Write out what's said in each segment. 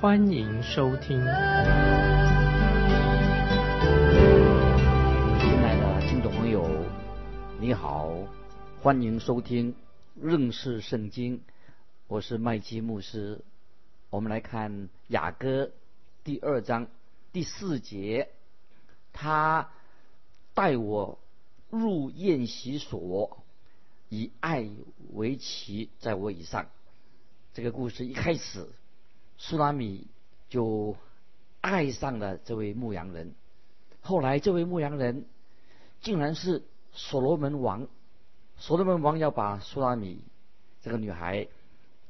欢迎收听。亲爱的听众朋友，你好，欢迎收听认识圣经。我是麦基牧师，我们来看雅歌第二章第四节，他带我入宴席所，以爱为旗，在我以上。这个故事一开始，苏拉米就爱上了这位牧羊人，后来这位牧羊人竟然是所罗门王，所罗门王要把苏拉米这个女孩。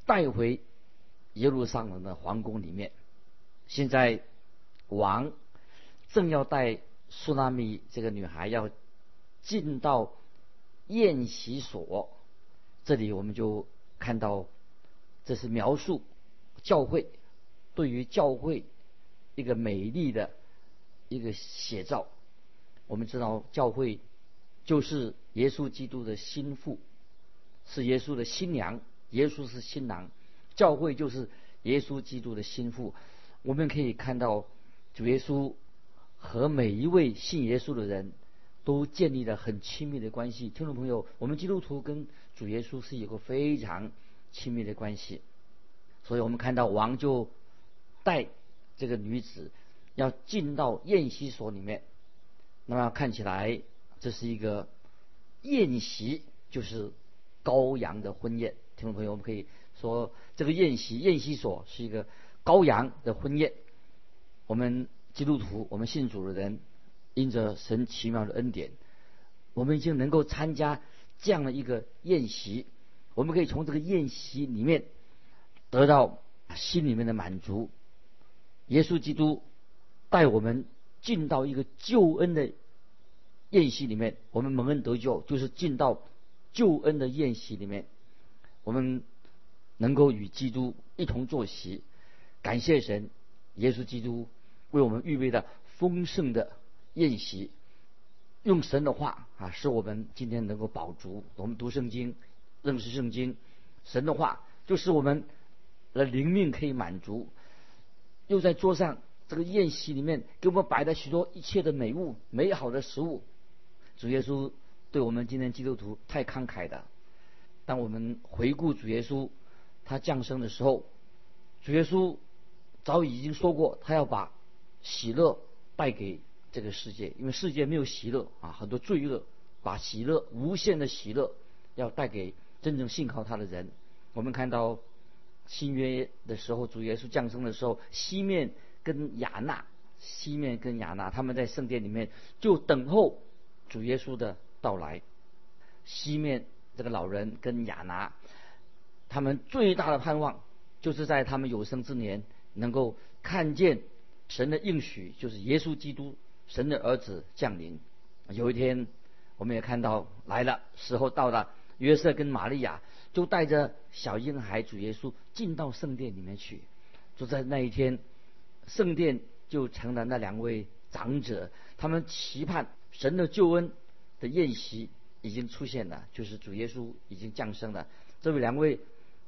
带回耶路撒冷的皇宫里面。现在王正要带苏拉米这个女孩要进到宴席所，这里我们就看到，这是描述教会对于教会一个美丽的一个写照。我们知道教会就是耶稣基督的心腹，是耶稣的新娘。耶稣是新郎，教会就是耶稣基督的心腹。我们可以看到主耶稣和每一位信耶稣的人都建立了很亲密的关系。听众朋友，我们基督徒跟主耶稣是有个非常亲密的关系。所以我们看到王就带这个女子要进到宴席所里面。那么看起来这是一个宴席，就是羔羊的婚宴。听众朋友，我们可以说，这个宴席宴席所是一个羔羊的婚宴。我们基督徒，我们信主的人，因着神奇妙的恩典，我们已经能够参加这样的一个宴席。我们可以从这个宴席里面得到心里面的满足。耶稣基督带我们进到一个救恩的宴席里面，我们蒙恩得救，就是进到救恩的宴席里面。我们能够与基督一同坐席，感谢神，耶稣基督为我们预备的丰盛的宴席，用神的话啊，使我们今天能够饱足。我们读圣经，认识圣经，神的话就是我们的灵命可以满足。又在桌上这个宴席里面给我们摆了许多一切的美物、美好的食物。主耶稣对我们今天基督徒太慷慨的。当我们回顾主耶稣他降生的时候，主耶稣早已经说过，他要把喜乐带给这个世界，因为世界没有喜乐啊，很多罪恶，把喜乐无限的喜乐要带给真正信靠他的人。我们看到新约的时候，主耶稣降生的时候，西面跟亚纳，西面跟亚纳他们在圣殿里面就等候主耶稣的到来，西面。这个老人跟亚拿，他们最大的盼望，就是在他们有生之年能够看见神的应许，就是耶稣基督，神的儿子降临。有一天，我们也看到来了，时候到了，约瑟跟玛利亚就带着小婴孩主耶稣进到圣殿里面去。就在那一天，圣殿就成了那两位长者，他们期盼神的救恩的宴席。已经出现了，就是主耶稣已经降生了。这位两位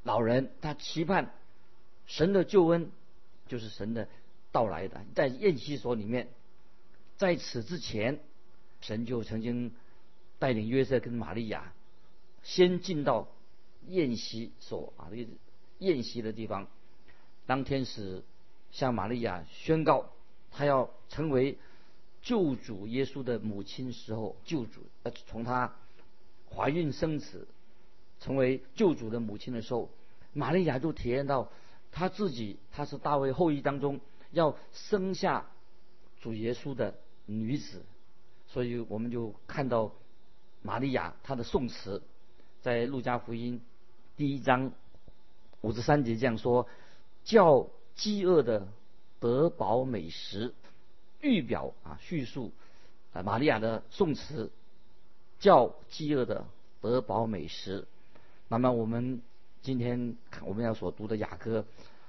老人，他期盼神的救恩，就是神的到来的。在宴席所里面，在此之前，神就曾经带领约瑟跟玛利亚先进到宴席所啊，这个宴席的地方。当天使向玛利亚宣告，他要成为救主耶稣的母亲时候，救主呃从他。怀孕生子，成为救主的母亲的时候，玛利亚就体验到，她自己她是大卫后裔当中要生下主耶稣的女子，所以我们就看到玛利亚她的宋词，在路加福音第一章五十三节这样说：叫饥饿的得饱美食，预表啊叙述啊玛利亚的宋词，叫饥饿的得饱美食。那么我们今天我们要所读的雅歌，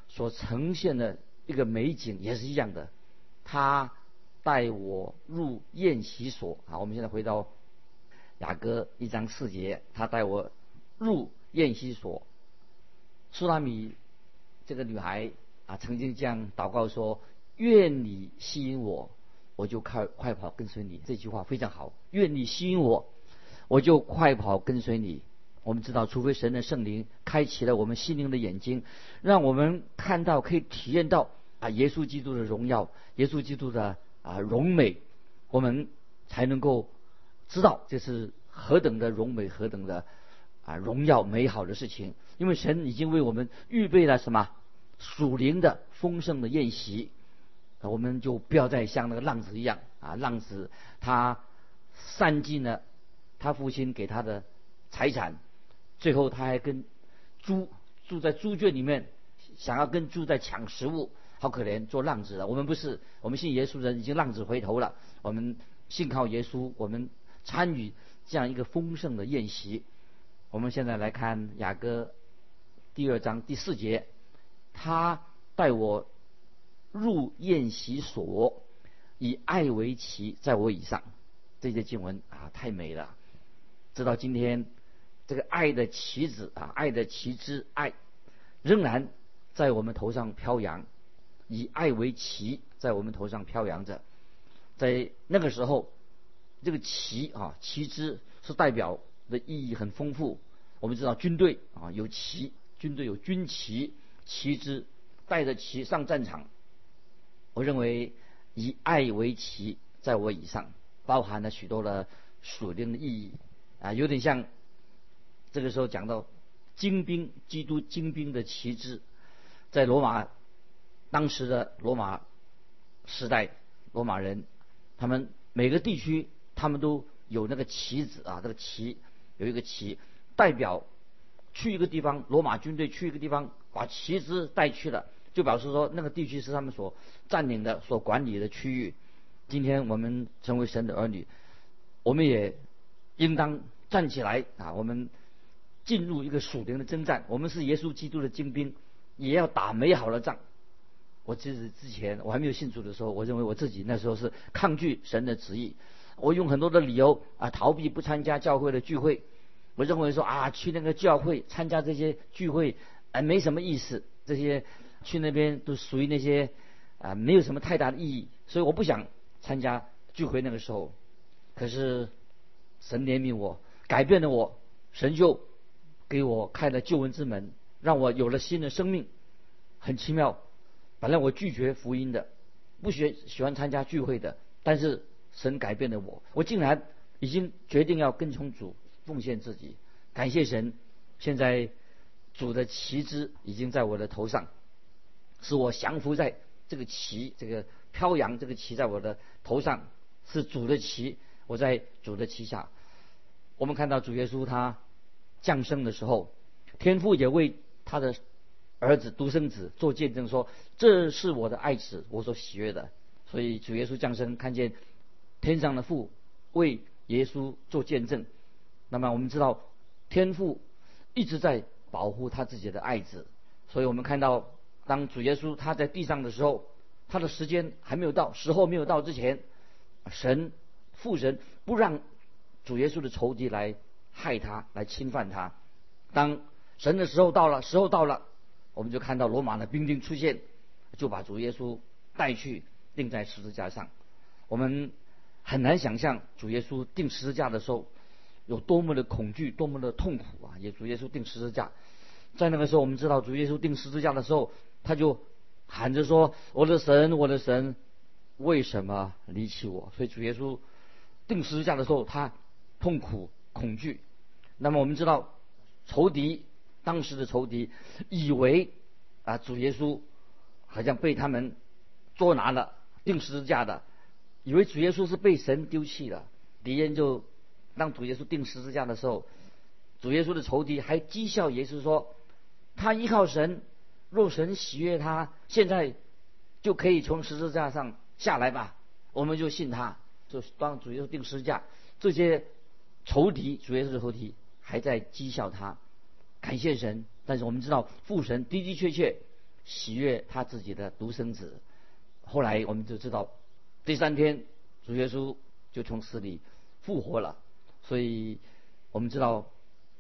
所呈现的一个美景也是一样的。他带我入宴席所啊，我们现在回到雅歌一章四节，他带我入宴席所。苏拉米这个女孩啊，曾经这样祷告说：“愿你吸引我，我就快快跑跟随你。”这句话非常好。愿你吸引我，我就快跑跟随你。我们知道，除非神的圣灵开启了我们心灵的眼睛，让我们看到、可以体验到啊，耶稣基督的荣耀，耶稣基督的啊荣美，我们才能够知道这是何等的荣美，何等的啊荣耀美好的事情。因为神已经为我们预备了什么属灵的丰盛的宴席，我们就不要再像那个浪子一样啊，浪子他散尽了他父亲给他的财产，最后他还跟猪住在猪圈里面，想要跟猪在抢食物，好可怜，做浪子了。我们不是，我们信耶稣的人已经浪子回头了。我们信靠耶稣，我们参与这样一个丰盛的宴席。我们现在来看雅歌。第二章第四节，他带我入宴席所，以爱为旗，在我以上。这些经文啊，太美了。直到今天，这个爱的旗子啊，爱的旗帜，爱仍然在我们头上飘扬，以爱为旗，在我们头上飘扬着。在那个时候，这个旗啊，旗帜是代表的意义很丰富。我们知道军队啊有旗。军队有军旗，旗帜带着旗上战场。我认为以爱为旗，在我以上，包含了许多的属灵的意义啊，有点像这个时候讲到精兵，基督精兵的旗帜，在罗马当时的罗马时代，罗马人他们每个地区他们都有那个旗子啊，这个旗有一个旗代表。去一个地方，罗马军队去一个地方，把旗帜带去了，就表示说那个地区是他们所占领的、所管理的区域。今天我们成为神的儿女，我们也应当站起来啊！我们进入一个属灵的征战，我们是耶稣基督的精兵，也要打美好的仗。我其实之前我还没有信主的时候，我认为我自己那时候是抗拒神的旨意，我用很多的理由啊逃避不参加教会的聚会。我认为说啊，去那个教会参加这些聚会，哎，没什么意思。这些去那边都属于那些啊，没有什么太大的意义。所以我不想参加聚会。那个时候，可是神怜悯我，改变了我，神就给我开了救恩之门，让我有了新的生命。很奇妙。本来我拒绝福音的，不喜喜欢参加聚会的，但是神改变了我，我竟然已经决定要跟从主。奉献自己，感谢神。现在主的旗帜已经在我的头上，使我降服在这个旗，这个飘扬，这个旗在我的头上是主的旗，我在主的旗下。我们看到主耶稣他降生的时候，天父也为他的儿子独生子做见证，说这是我的爱子，我所喜悦的。所以主耶稣降生，看见天上的父为耶稣做见证。那么我们知道，天父一直在保护他自己的爱子，所以我们看到，当主耶稣他在地上的时候，他的时间还没有到，时候没有到之前，神父神不让主耶稣的仇敌来害他，来侵犯他。当神的时候到了，时候到了，我们就看到罗马的兵丁出现，就把主耶稣带去钉在十字架上。我们很难想象主耶稣钉十字架的时候。有多么的恐惧，多么的痛苦啊！也主耶稣钉十字架，在那个时候，我们知道主耶稣钉十字架的时候，他就喊着说：“我的神，我的神，为什么离弃我？”所以主耶稣钉十字架的时候，他痛苦、恐惧。那么我们知道，仇敌当时的仇敌以为啊，主耶稣好像被他们捉拿了，钉十字架的，以为主耶稣是被神丢弃了，敌人就。让主耶稣钉十字架的时候，主耶稣的仇敌还讥笑耶稣说：“他依靠神，若神喜悦他，现在就可以从十字架上下来吧，我们就信他，就帮主耶稣定十字架。这些仇敌，主耶稣的仇敌还在讥笑他，感谢神。但是我们知道父神的的确确喜悦他自己的独生子。后来我们就知道，第三天主耶稣就从死里复活了。所以我们知道，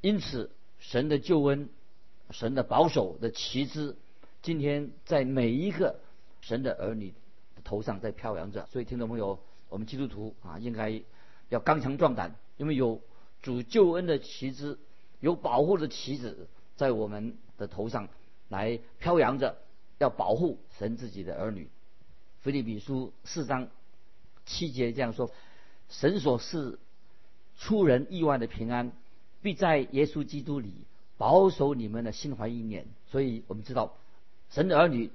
因此神的救恩、神的保守的旗帜，今天在每一个神的儿女的头上在飘扬着。所以听众朋友，我们基督徒啊，应该要刚强壮胆，因为有主救恩的旗帜，有保护的旗子在我们的头上来飘扬着，要保护神自己的儿女。腓立比书四章七节这样说：神所赐出人意外的平安，必在耶稣基督里保守你们的心怀意念。所以我们知道，神的儿女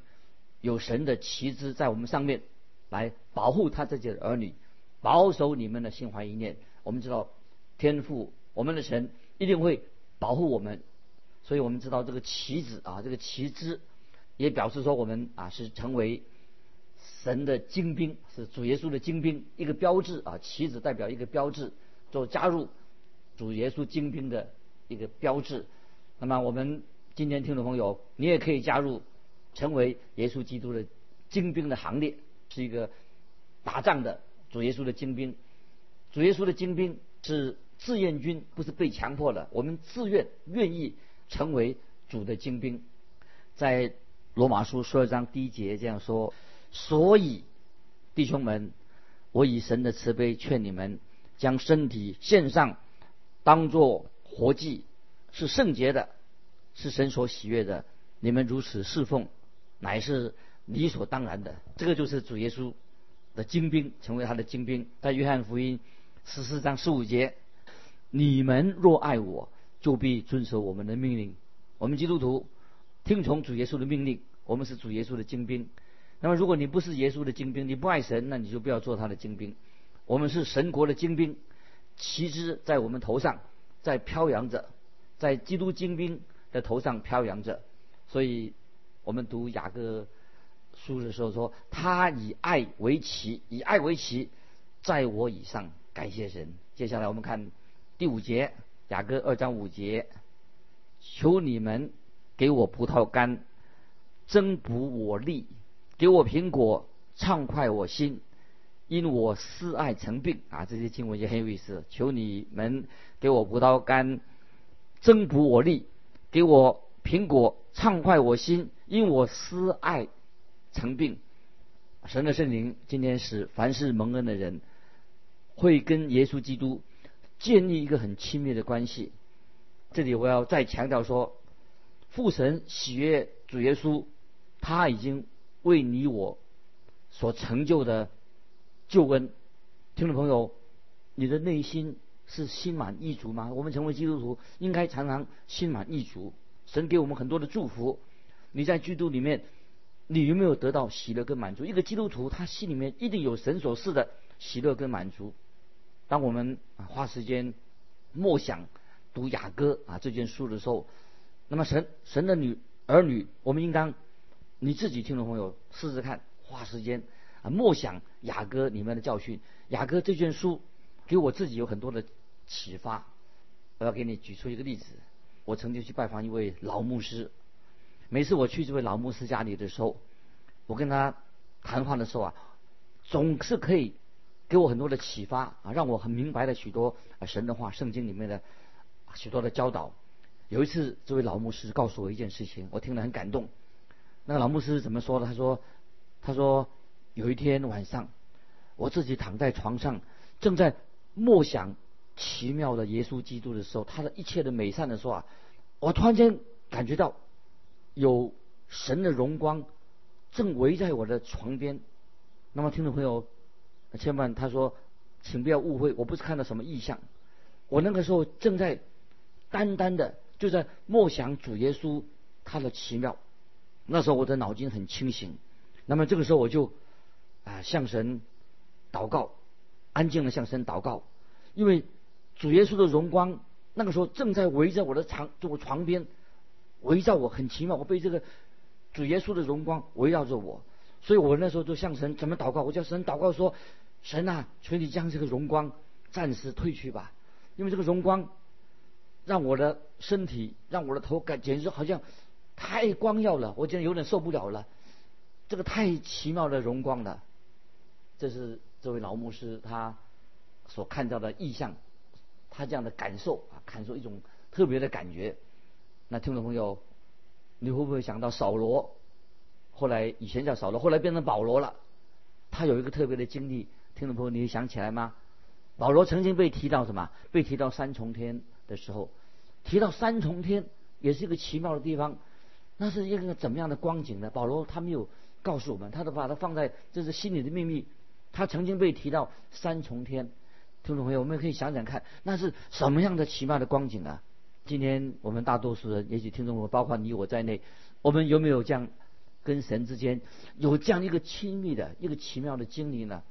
有神的旗帜在我们上面，来保护他自己的儿女，保守你们的心怀意念。我们知道，天父我们的神一定会保护我们。所以我们知道这个旗子啊，这个旗帜也表示说我们啊是成为神的精兵，是主耶稣的精兵，一个标志啊，旗子代表一个标志。就加入主耶稣精兵的一个标志。那么我们今天听众朋友，你也可以加入，成为耶稣基督的精兵的行列，是一个打仗的主耶稣的精兵。主耶稣的精兵是志愿军，不是被强迫的。我们自愿愿意成为主的精兵。在罗马书十二章第一节这样说：所以弟兄们，我以神的慈悲劝你们。将身体献上，当作活祭，是圣洁的，是神所喜悦的。你们如此侍奉，乃是理所当然的。这个就是主耶稣的精兵，成为他的精兵。在约翰福音十四章十五节，你们若爱我，就必遵守我们的命令。我们基督徒听从主耶稣的命令，我们是主耶稣的精兵。那么，如果你不是耶稣的精兵，你不爱神，那你就不要做他的精兵。我们是神国的精兵，旗帜在我们头上，在飘扬着，在基督精兵的头上飘扬着。所以，我们读雅各书的时候说：“他以爱为旗，以爱为旗，在我以上。”感谢神。接下来我们看第五节，雅各二章五节：“求你们给我葡萄干，增补我力；给我苹果，畅快我心。”因我思爱成病啊，这些经文也很有意思。求你们给我葡萄干，增补我力；给我苹果，畅快我心。因我思爱成病。神的圣灵今天使凡是蒙恩的人，会跟耶稣基督建立一个很亲密的关系。这里我要再强调说，父神喜悦主耶稣，他已经为你我所成就的。救恩，听众朋友，你的内心是心满意足吗？我们成为基督徒，应该常常心满意足。神给我们很多的祝福，你在基督里面，你有没有得到喜乐跟满足？一个基督徒，他心里面一定有神所赐的喜乐跟满足。当我们花时间默想读雅歌啊这件书的时候，那么神神的女儿女，我们应当你自己听众朋友试试看，花时间。啊，默想雅歌里面的教训，雅歌这卷书给我自己有很多的启发。我要给你举出一个例子，我曾经去拜访一位老牧师，每次我去这位老牧师家里的时候，我跟他谈话的时候啊，总是可以给我很多的启发啊，让我很明白了许多神的话、圣经里面的许多的教导。有一次，这位老牧师告诉我一件事情，我听了很感动。那个老牧师怎么说的？他说：“他说。”有一天晚上，我自己躺在床上，正在默想奇妙的耶稣基督的时候，他的一切的美善的时候啊，我突然间感觉到有神的荣光正围在我的床边。那么听众朋友，千万他说，请不要误会，我不是看到什么异象，我那个时候正在单单的就在默想主耶稣他的奇妙。那时候我的脑筋很清醒，那么这个时候我就。啊，向神祷告，安静的向神祷告，因为主耶稣的荣光那个时候正在围着我的床，就我床边围绕我，很奇妙，我被这个主耶稣的荣光围绕着我，所以我那时候就向神怎么祷告？我叫神祷告说：“神啊，求你将这个荣光暂时退去吧，因为这个荣光让我的身体、让我的头感简直好像太光耀了，我觉得有点受不了了。这个太奇妙的荣光了。”这是这位老牧师他所看到的意象，他这样的感受啊，感受一种特别的感觉。那听众朋友，你会不会想到扫罗？后来以前叫扫罗，后来变成保罗了。他有一个特别的经历，听众朋友，你会想起来吗？保罗曾经被提到什么？被提到三重天的时候，提到三重天也是一个奇妙的地方。那是一个怎么样的光景呢？保罗他没有告诉我们，他都把它放在这是心里的秘密。他曾经被提到三重天，听众朋友，我们可以想想看，那是什么样的奇妙的光景啊？今天我们大多数人，也许听众朋友，包括你我在内，我们有没有这样？跟神之间有这样一个亲密的一个奇妙的经历呢？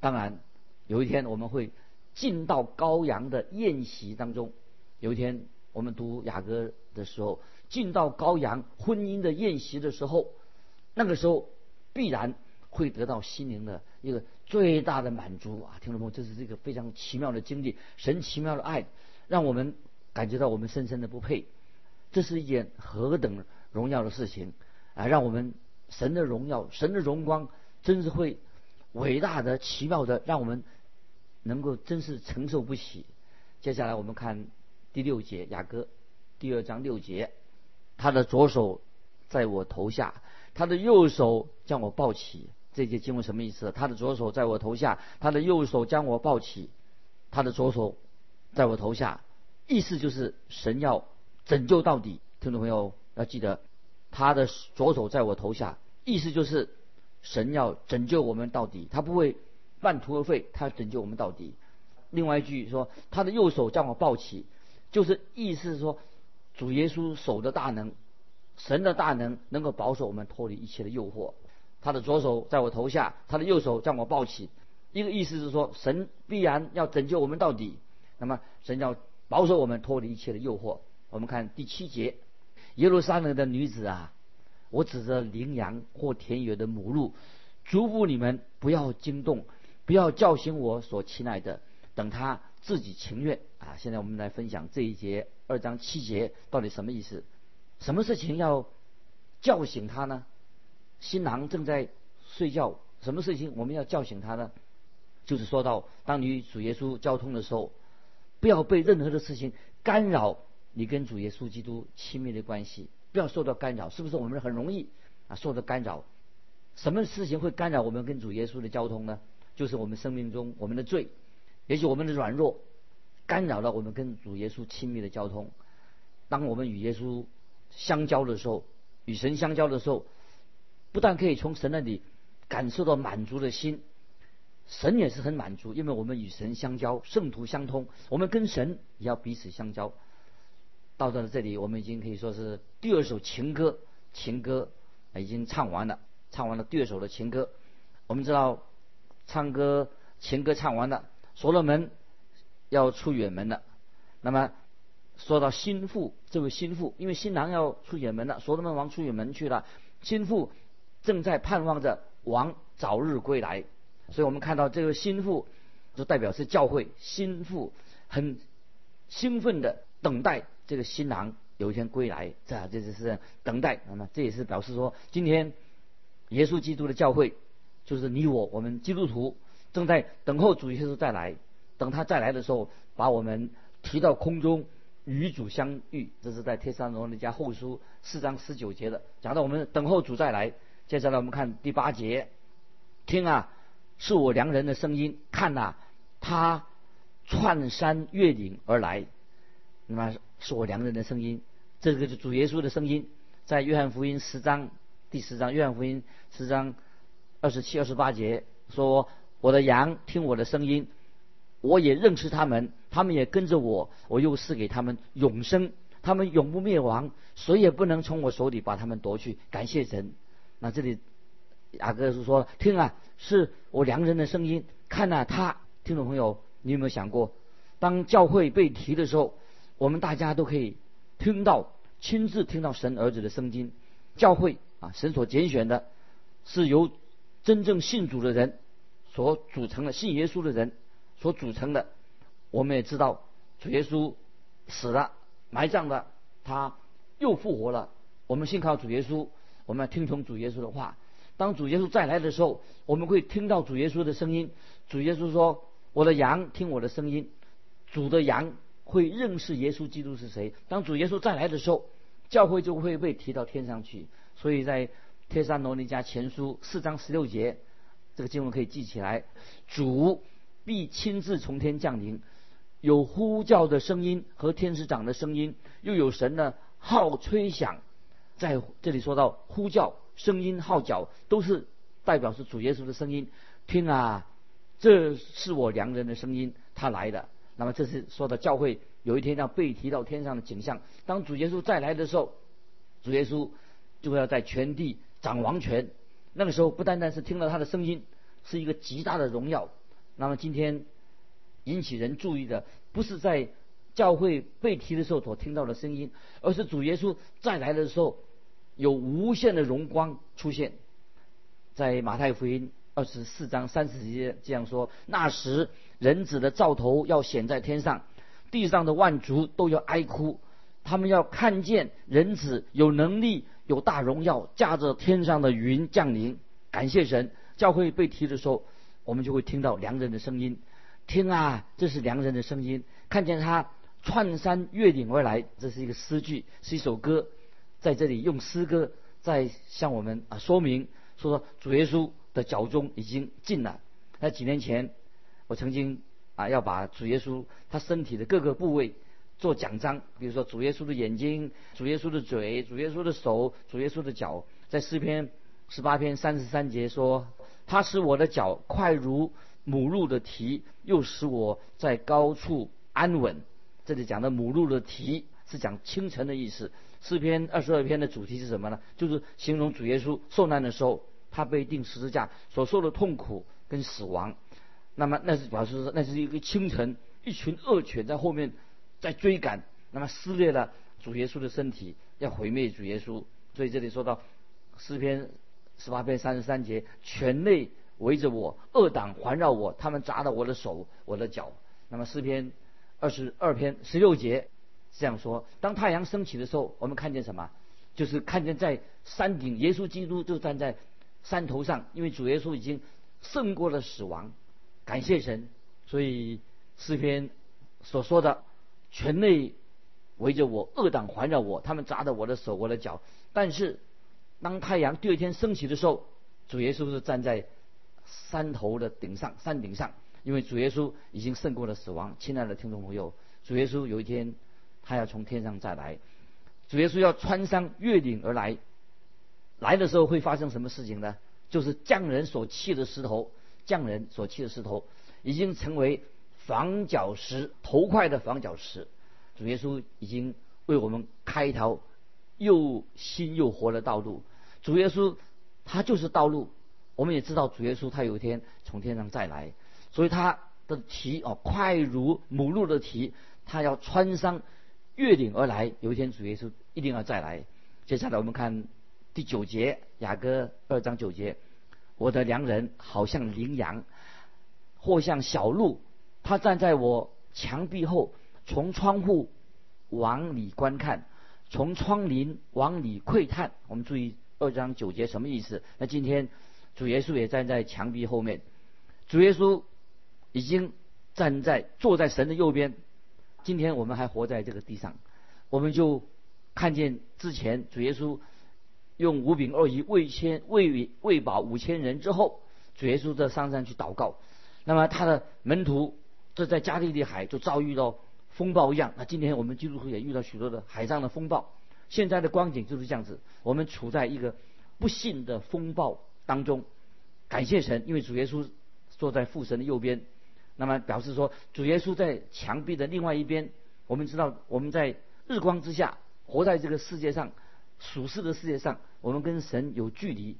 当然，有一天我们会进到羔羊的宴席当中。有一天我们读雅歌的时候，进到羔羊婚姻的宴席的时候，那个时候必然会得到心灵的一个最大的满足啊！听众朋友，这是这个非常奇妙的经历，神奇妙的爱，让我们感觉到我们深深的不配。这是一件何等荣耀的事情！啊，让我们神的荣耀、神的荣光，真是会伟大的、奇妙的，让我们能够真是承受不起。接下来我们看第六节，雅歌第二章六节，他的左手在我头下，他的右手将我抱起。这节经文什么意思？他的左手在我头下，他的右手将我抱起。他的左手在我头下，意思就是神要拯救到底。听众朋友要记得。他的左手在我头下，意思就是神要拯救我们到底，他不会半途而废，他要拯救我们到底。另外一句说，他的右手将我抱起，就是意思是说主耶稣手的大能，神的大能能够保守我们脱离一切的诱惑。他的左手在我头下，他的右手将我抱起，一个意思是说神必然要拯救我们到底，那么神要保守我们脱离一切的诱惑。我们看第七节。耶路撒冷的女子啊，我指着羚羊或田野的母鹿，嘱咐你们不要惊动，不要叫醒我所亲爱的，等他自己情愿啊。现在我们来分享这一节二章七节到底什么意思？什么事情要叫醒他呢？新郎正在睡觉，什么事情我们要叫醒他呢？就是说到当你与主耶稣交通的时候，不要被任何的事情干扰。你跟主耶稣基督亲密的关系，不要受到干扰，是不是？我们很容易啊受到干扰。什么事情会干扰我们跟主耶稣的交通呢？就是我们生命中我们的罪，也许我们的软弱，干扰了我们跟主耶稣亲密的交通。当我们与耶稣相交的时候，与神相交的时候，不但可以从神那里感受到满足的心，神也是很满足，因为我们与神相交，圣徒相通，我们跟神也要彼此相交。到了这里，我们已经可以说是第二首情歌，情歌已经唱完了，唱完了第二首的情歌。我们知道，唱歌情歌唱完了，所罗门要出远门了。那么说到心腹，这位心腹，因为新郎要出远门了，所罗门王出远门去了，心腹正在盼望着王早日归来。所以我们看到这个心腹，就代表是教会心腹，很兴奋的等待。这个新郎有一天归来，这这就是等待。那么这也是表示说，今天耶稣基督的教会，就是你我，我们基督徒正在等候主耶稣再来。等他再来的时候，把我们提到空中与主相遇。这是在《天山罗尼迦后书》四章十九节的，讲到我们等候主再来。接下来我们看第八节，听啊，是我良人的声音，看呐，他窜山越岭而来。那么是我良人的声音，这个是主耶稣的声音，在约翰福音十章第十章，约翰福音十章二十七、二十八节说：“我的羊听我的声音，我也认识他们，他们也跟着我，我又赐给他们永生，他们永不灭亡，谁也不能从我手里把他们夺去。”感谢神。那这里雅各是说：“听啊，是我良人的声音，看呐，他。”听众朋友，你有没有想过，当教会被提的时候？我们大家都可以听到、亲自听到神儿子的声音，教会啊，神所拣选的是由真正信主的人所组成的，信耶稣的人所组成的。我们也知道，主耶稣死了，埋葬了，他又复活了。我们信靠主耶稣，我们要听从主耶稣的话。当主耶稣再来的时候，我们会听到主耶稣的声音。主耶稣说：“我的羊听我的声音。”主的羊会认识耶稣基督是谁。当主耶稣再来的时候，教会就会被提到天上去。所以在帖撒罗尼迦前书四章十六节，这个经文可以记起来：主必亲自从天降临，有呼叫的声音和天使长的声音，又有神的号吹响。在这里说到呼叫。声音号角都是代表是主耶稣的声音，听啊，这是我良人的声音，他来的。那么这是说的教会有一天要被提到天上的景象。当主耶稣再来的时候，主耶稣就要在全地掌王权。那个时候不单单是听到他的声音，是一个极大的荣耀。那么今天引起人注意的，不是在教会被提的时候所听到的声音，而是主耶稣再来的时候。有无限的荣光出现，在马太福音二十四章三十节这样说：那时人子的兆头要显在天上，地上的万族都要哀哭，他们要看见人子有能力、有大荣耀，驾着天上的云降临。感谢神，教会被提的时候，我们就会听到良人的声音。听啊，这是良人的声音。看见他窜山越岭而来，这是一个诗句，是一首歌。在这里用诗歌在向我们啊说明，说主耶稣的脚中已经进了。那几年前，我曾经啊要把主耶稣他身体的各个部位做奖章，比如说主耶稣的眼睛、主耶稣的嘴、主耶稣的手、主耶稣的脚。在诗篇十八篇三十三节说：“他使我的脚快如母鹿的蹄，又使我在高处安稳。”这里讲的母鹿的蹄是讲清晨的意思。诗篇二十二篇的主题是什么呢？就是形容主耶稣受难的时候，他被钉十字架所受的痛苦跟死亡。那么那是表示说，那是一个清晨，一群恶犬在后面在追赶，那么撕裂了主耶稣的身体，要毁灭主耶稣。所以这里说到诗篇十八篇三十三节，全类围着我，恶党环绕我，他们砸到我的手、我的脚。那么诗篇二十二篇十六节。这样说，当太阳升起的时候，我们看见什么？就是看见在山顶，耶稣基督就站在山头上，因为主耶稣已经胜过了死亡，感谢神。所以诗篇所说的，全内围着我，恶党环绕我，他们扎着我的手，我的脚。但是当太阳第二天升起的时候，主耶稣是站在山头的顶上，山顶上，因为主耶稣已经胜过了死亡。亲爱的听众朋友，主耶稣有一天。他要从天上再来，主耶稣要穿山越岭而来，来的时候会发生什么事情呢？就是匠人所砌的石头，匠人所砌的石头已经成为房角石，头块的房角石。主耶稣已经为我们开一条又新又活的道路。主耶稣他就是道路。我们也知道主耶稣他有一天从天上再来，所以他的蹄哦快如母鹿的蹄，他要穿上。越岭而来，有一天主耶稣一定要再来。接下来我们看第九节，雅歌二章九节：我的良人好像羚羊，或像小鹿，他站在我墙壁后，从窗户往里观看，从窗棂往里窥探。我们注意二章九节什么意思？那今天主耶稣也站在墙壁后面，主耶稣已经站在坐在神的右边。今天我们还活在这个地上，我们就看见之前主耶稣用五饼二鱼喂千喂喂饱五千人之后，主耶稣在上山去祷告。那么他的门徒这在加利利海就遭遇到风暴一样。那今天我们基督徒也遇到许多的海上的风暴。现在的光景就是这样子，我们处在一个不幸的风暴当中。感谢神，因为主耶稣坐在父神的右边。那么表示说，主耶稣在墙壁的另外一边。我们知道，我们在日光之下活在这个世界上，属世的世界上，我们跟神有距离。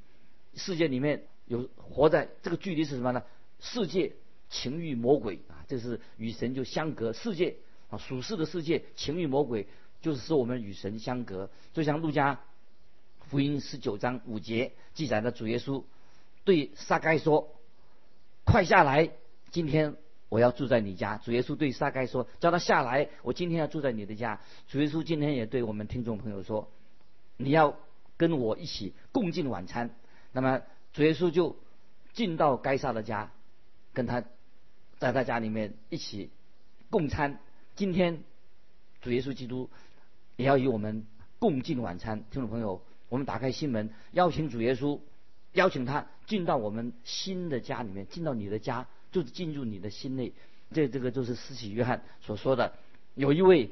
世界里面有活在这个距离是什么呢？世界情欲魔鬼啊，这是与神就相隔。世界啊，属世的世界情欲魔鬼，就是使我们与神相隔。就像路加福音十九章五节记载的主耶稣对撒该说：“快下来，今天我要住在你家。”主耶稣对撒该说：“叫他下来，我今天要住在你的家。”主耶稣今天也对我们听众朋友说：“你要跟我一起共进晚餐。”那么主耶稣就进到该撒的家，跟他在他家里面一起共餐。今天主耶稣基督也要与我们共进晚餐，听众朋友。我们打开心门，邀请主耶稣，邀请他进到我们新的家里面，进到你的家，就是进入你的心内。这这个就是施洗约翰所说的，有一位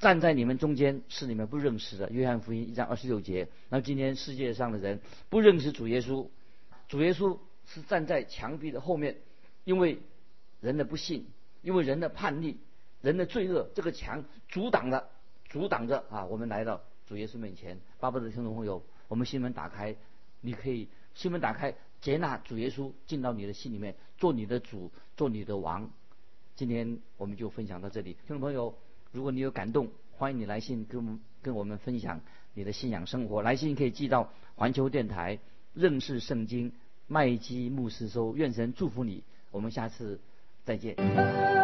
站在你们中间，是你们不认识的。约翰福音一章二十六节。那今天世界上的人不认识主耶稣，主耶稣是站在墙壁的后面，因为人的不信，因为人的叛逆，人的罪恶，这个墙阻挡了，阻挡着啊，我们来到。主耶稣面前，巴不得听众朋友，我们心门打开，你可以心门打开，接纳主耶稣进到你的心里面，做你的主，做你的王。今天我们就分享到这里，听众朋友，如果你有感动，欢迎你来信跟我们跟我们分享你的信仰生活。来信可以寄到环球电台认识圣经麦基牧师收。愿神祝福你，我们下次再见。